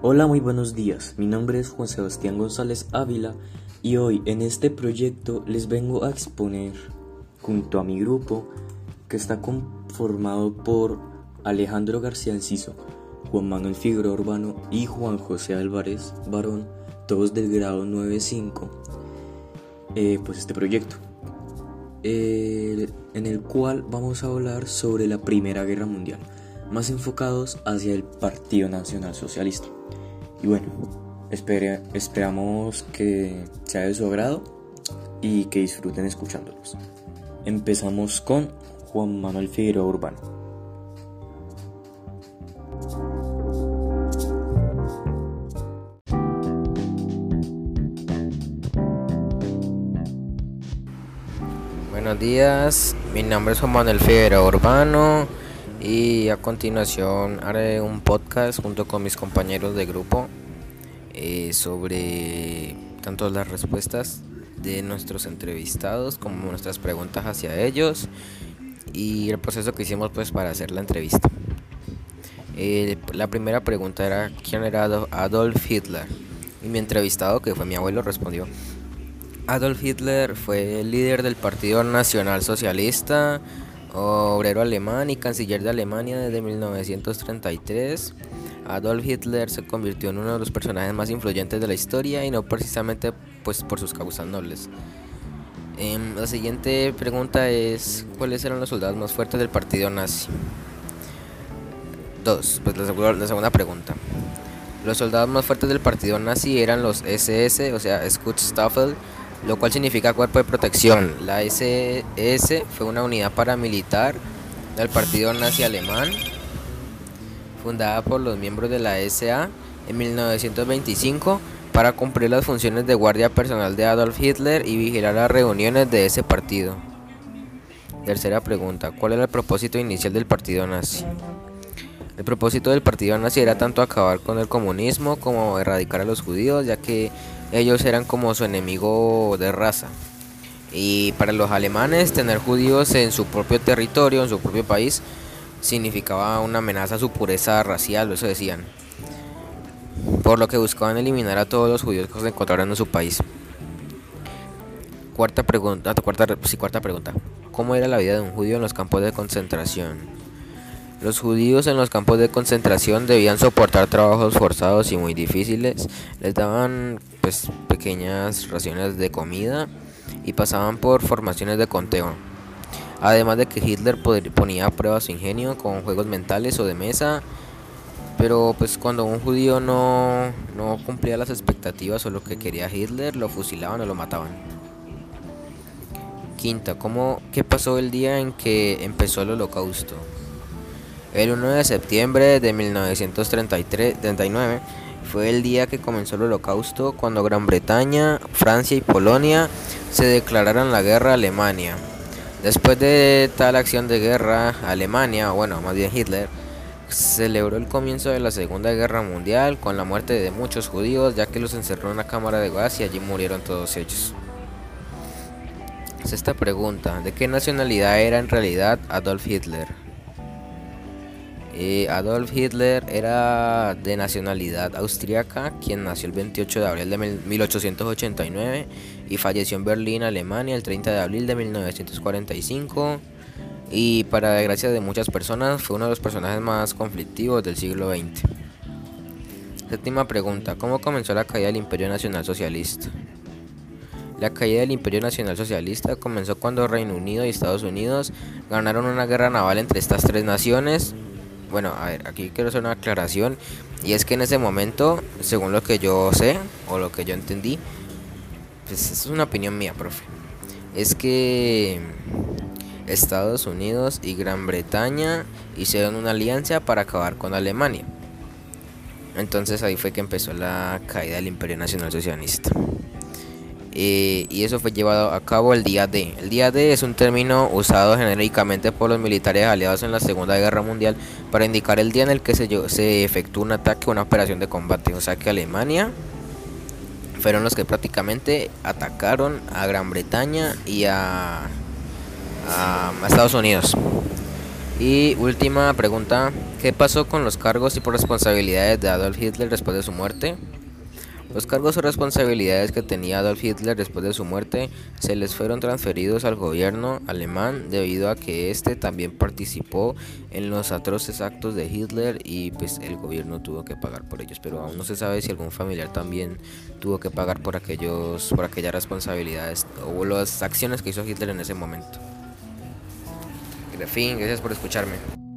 Hola, muy buenos días. Mi nombre es Juan Sebastián González Ávila y hoy en este proyecto les vengo a exponer junto a mi grupo que está conformado por Alejandro García Enciso, Juan Manuel Figueroa Urbano y Juan José Álvarez Barón, todos del grado 95, eh, pues este proyecto, en el cual vamos a hablar sobre la Primera Guerra Mundial, más enfocados hacia el Partido Nacional Socialista. Y bueno, esperamos que sea de su agrado y que disfruten escuchándolos. Empezamos con Juan Manuel Figueroa Urbano. Buenos días, mi nombre es Juan Manuel Figueroa Urbano y a continuación haré un podcast junto con mis compañeros de grupo eh, sobre tanto las respuestas de nuestros entrevistados como nuestras preguntas hacia ellos y el proceso que hicimos pues para hacer la entrevista. Eh, la primera pregunta era quién era Adolf Hitler y mi entrevistado que fue mi abuelo respondió Adolf Hitler fue el líder del Partido Nacional Socialista, obrero alemán y canciller de Alemania desde 1933. Adolf Hitler se convirtió en uno de los personajes más influyentes de la historia y no precisamente pues, por sus causas nobles. Em, la siguiente pregunta es, ¿cuáles eran los soldados más fuertes del partido nazi? Dos, pues la, la segunda pregunta. Los soldados más fuertes del partido nazi eran los SS, o sea, Schutzstaffel, lo cual significa cuerpo de protección. La SS fue una unidad paramilitar del partido nazi alemán, fundada por los miembros de la SA en 1925 para cumplir las funciones de guardia personal de Adolf Hitler y vigilar las reuniones de ese partido. Tercera pregunta, ¿cuál era el propósito inicial del partido nazi? El propósito del partido nazi era tanto acabar con el comunismo como erradicar a los judíos, ya que ellos eran como su enemigo de raza. Y para los alemanes tener judíos en su propio territorio, en su propio país, significaba una amenaza a su pureza racial, eso decían. Por lo que buscaban eliminar a todos los judíos que se encontraran en su país. Cuarta pregunta, cuarta, sí, cuarta pregunta. ¿Cómo era la vida de un judío en los campos de concentración? Los judíos en los campos de concentración debían soportar trabajos forzados y muy difíciles. Les daban pues pequeñas raciones de comida y pasaban por formaciones de conteo. Además de que Hitler ponía a prueba su ingenio con juegos mentales o de mesa. Pero pues cuando un judío no, no cumplía las expectativas o lo que quería Hitler, lo fusilaban o lo mataban. Quinta, ¿cómo, ¿qué pasó el día en que empezó el holocausto? El 1 de septiembre de 1939 fue el día que comenzó el holocausto cuando Gran Bretaña, Francia y Polonia se declararon la guerra a Alemania. Después de tal acción de guerra, Alemania, bueno, más bien Hitler, celebró el comienzo de la Segunda Guerra Mundial con la muerte de muchos judíos, ya que los encerró en una cámara de gas y allí murieron todos ellos. Esta pregunta, ¿de qué nacionalidad era en realidad Adolf Hitler? Eh, Adolf Hitler era de nacionalidad austríaca, quien nació el 28 de abril de 1889 y falleció en Berlín, Alemania, el 30 de abril de 1945. Y para desgracia de muchas personas, fue uno de los personajes más conflictivos del siglo XX. Séptima pregunta: ¿Cómo comenzó la caída del Imperio Nacional Socialista? La caída del Imperio Nacional Socialista comenzó cuando Reino Unido y Estados Unidos ganaron una guerra naval entre estas tres naciones bueno, a ver, aquí quiero hacer una aclaración. Y es que en ese momento, según lo que yo sé o lo que yo entendí, pues es una opinión mía, profe. Es que Estados Unidos y Gran Bretaña hicieron una alianza para acabar con Alemania. Entonces ahí fue que empezó la caída del Imperio Nacional Socialista. Eh, y eso fue llevado a cabo el día D. El día D es un término usado genéricamente por los militares aliados en la Segunda Guerra Mundial para indicar el día en el que se, se efectuó un ataque o una operación de combate. O sea que Alemania fueron los que prácticamente atacaron a Gran Bretaña y a, a Estados Unidos. Y última pregunta, ¿qué pasó con los cargos y por responsabilidades de Adolf Hitler después de su muerte? Los cargos o responsabilidades que tenía Adolf Hitler después de su muerte se les fueron transferidos al gobierno alemán debido a que éste también participó en los atroces actos de Hitler y pues el gobierno tuvo que pagar por ellos, pero aún no se sabe si algún familiar también tuvo que pagar por aquellos por aquellas responsabilidades o las acciones que hizo Hitler en ese momento. De fin, gracias por escucharme.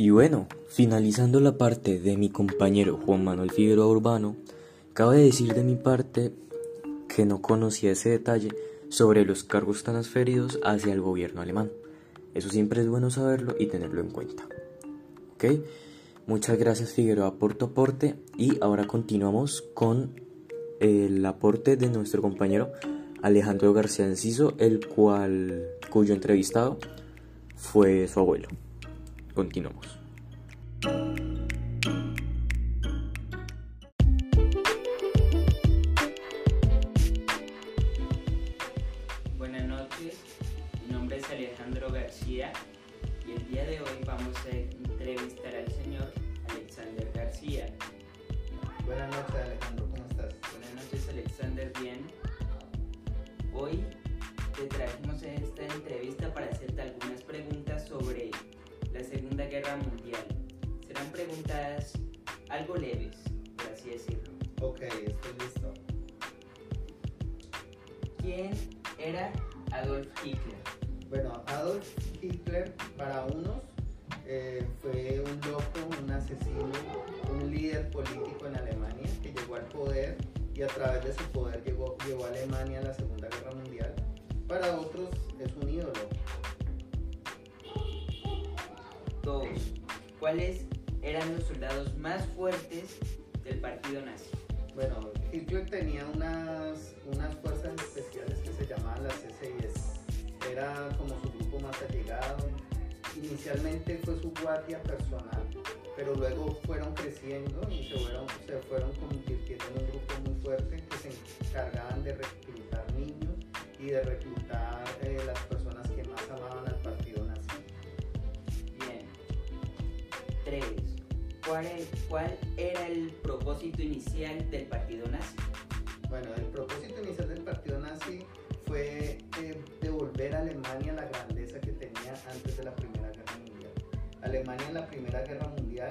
Y bueno, finalizando la parte de mi compañero Juan Manuel Figueroa Urbano, cabe decir de mi parte que no conocía ese detalle sobre los cargos transferidos hacia el gobierno alemán. Eso siempre es bueno saberlo y tenerlo en cuenta. ¿Ok? Muchas gracias Figueroa por tu aporte y ahora continuamos con el aporte de nuestro compañero Alejandro García Enciso, el cual cuyo entrevistado fue su abuelo. Continuamos. Buenas noches, mi nombre es Alejandro García y el día de hoy vamos a entrevistar al señor Alexander García. Buenas noches Alejandro, ¿cómo estás? Buenas noches Alexander, bien. Hoy te trajimos esta entrevista para hacerte algunas preguntas sobre la Segunda Guerra Mundial. Serán preguntas algo leves, por así decirlo. Ok, estoy listo. ¿Quién era Adolf Hitler? Bueno, Adolf Hitler para unos eh, fue un loco, un asesino, un líder político en Alemania que llegó al poder y a través de su poder llegó, llevó a Alemania a la Segunda Guerra Mundial. Para otros es un ídolo. ¿Cuáles eran los soldados más fuertes del partido nazi? Bueno, Hitler tenía unas, unas fuerzas especiales que se llamaban las SS. Era como su grupo más allegado. Inicialmente fue su guardia personal, pero luego fueron creciendo y se fueron, se fueron convirtiendo en un grupo muy fuerte que se encargaban de reclutar niños y de reclutar 3. ¿Cuál, e- ¿Cuál era el propósito inicial del partido nazi? Bueno, el propósito inicial del partido nazi fue eh, devolver a Alemania la grandeza que tenía antes de la Primera Guerra Mundial. Alemania en la Primera Guerra Mundial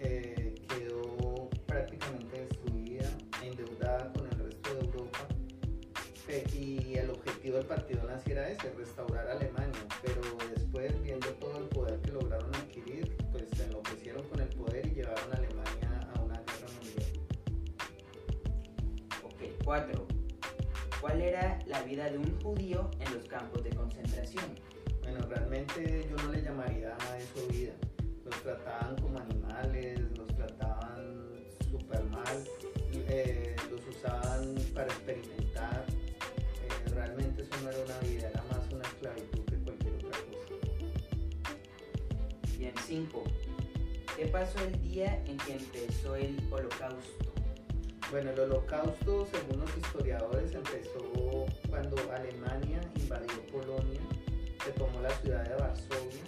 eh, quedó prácticamente destruida, endeudada con el resto de Europa Pe- y el objetivo del partido nazi era ese, restaurar Alemania, pero 4. ¿Cuál era la vida de un judío en los campos de concentración? Bueno, realmente yo no le llamaría a eso vida. Los trataban como animales, los trataban súper mal, eh, los usaban para experimentar. Eh, realmente eso no era una vida, era más una esclavitud que cualquier otra cosa. Bien. 5. ¿Qué pasó el día en que empezó el holocausto? Bueno, el holocausto, según los historiadores, empezó cuando Alemania invadió Polonia, se tomó la ciudad de Varsovia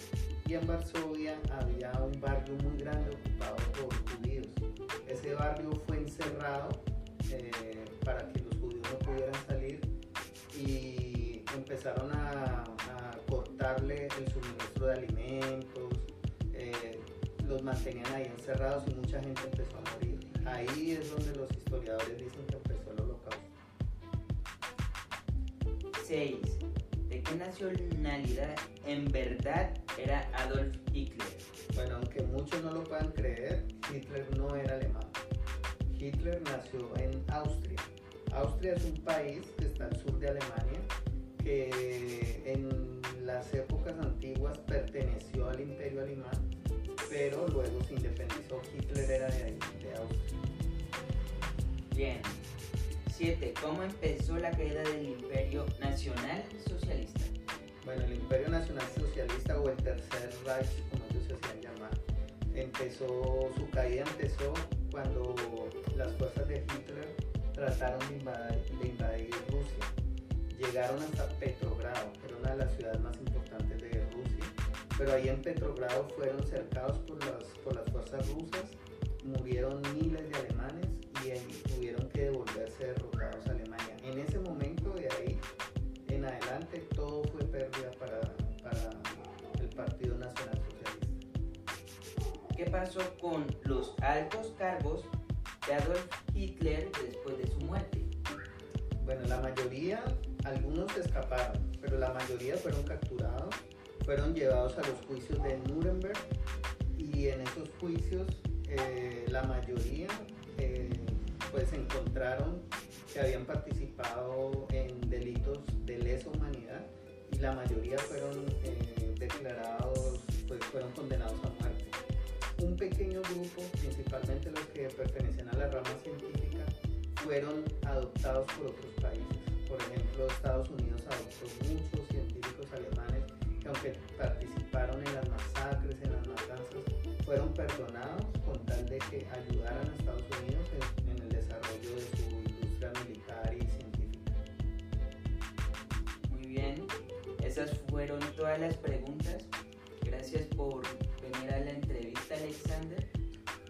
y en Varsovia había un barrio muy grande ocupado por judíos. Ese barrio fue encerrado eh, para que los judíos no pudieran salir y empezaron a, los mantenían ahí encerrados y mucha gente empezó a morir. Ahí es donde los historiadores dicen que empezó el holocausto. 6. ¿De qué nacionalidad en verdad era Adolf Hitler? Bueno, aunque muchos no lo puedan creer, Hitler no era alemán. Hitler nació en Austria. Austria es un país que está al sur de Alemania, que 7. ¿Cómo empezó la caída del Imperio Nacional Socialista? Bueno, el Imperio Nacional Socialista o el Tercer Reich, como ellos se hacían llamar, empezó, su caída empezó cuando las fuerzas de Hitler trataron de invadir, de invadir Rusia. Llegaron hasta Petrogrado, que era una de las ciudades más importantes de Rusia, pero ahí en Petrogrado fueron cercados por las, por las fuerzas rusas, murieron miles de alemanes y ahí tuvieron que devolverse derrotados a Alemania. En ese momento, de ahí en adelante, todo fue pérdida para, para el Partido Nacional Socialista. ¿Qué pasó con los altos cargos de Adolf Hitler después de su muerte? Bueno, la mayoría, algunos escaparon, pero la mayoría fueron capturados, fueron llevados a los juicios de Nuremberg y en esos juicios eh, la mayoría eh, pues encontraron que habían participado en delitos de lesa humanidad y la mayoría fueron eh, declarados, pues fueron condenados a muerte. Un pequeño grupo, principalmente los que pertenecen a la rama científica, fueron adoptados por otros países. Por ejemplo, Estados Unidos adoptó muchos científicos alemanes que aunque participaron en las masacres, en las matanzas, fueron perdonados con tal de que ayudaran fueron todas las preguntas. Gracias por venir a la entrevista, Alexander.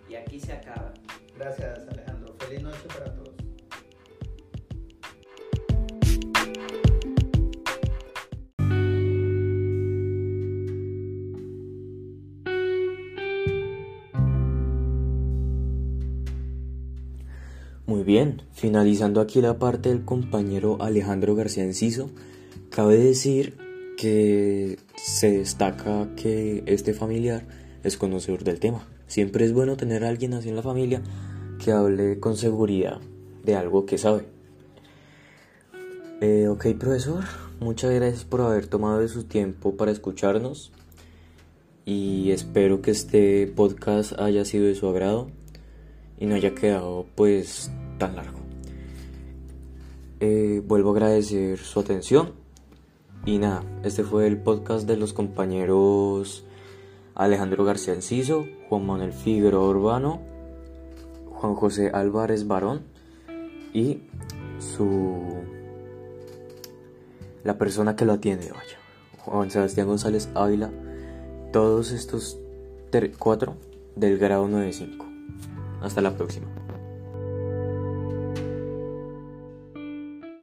Y aquí se acaba. Gracias Alejandro. Feliz noche para todos. Muy bien, finalizando aquí la parte del compañero Alejandro García Enciso, cabe decir que se destaca que este familiar es conocedor del tema. Siempre es bueno tener a alguien así en la familia que hable con seguridad de algo que sabe. Eh, ok, profesor, muchas gracias por haber tomado de su tiempo para escucharnos y espero que este podcast haya sido de su agrado y no haya quedado pues tan largo. Eh, vuelvo a agradecer su atención y nada, este fue el podcast de los compañeros Alejandro García Enciso, Juan Manuel Figueroa Urbano, Juan José Álvarez Barón y su la persona que lo atiende, vaya, Juan Sebastián González Ávila, todos estos cuatro del grado 95. Hasta la próxima.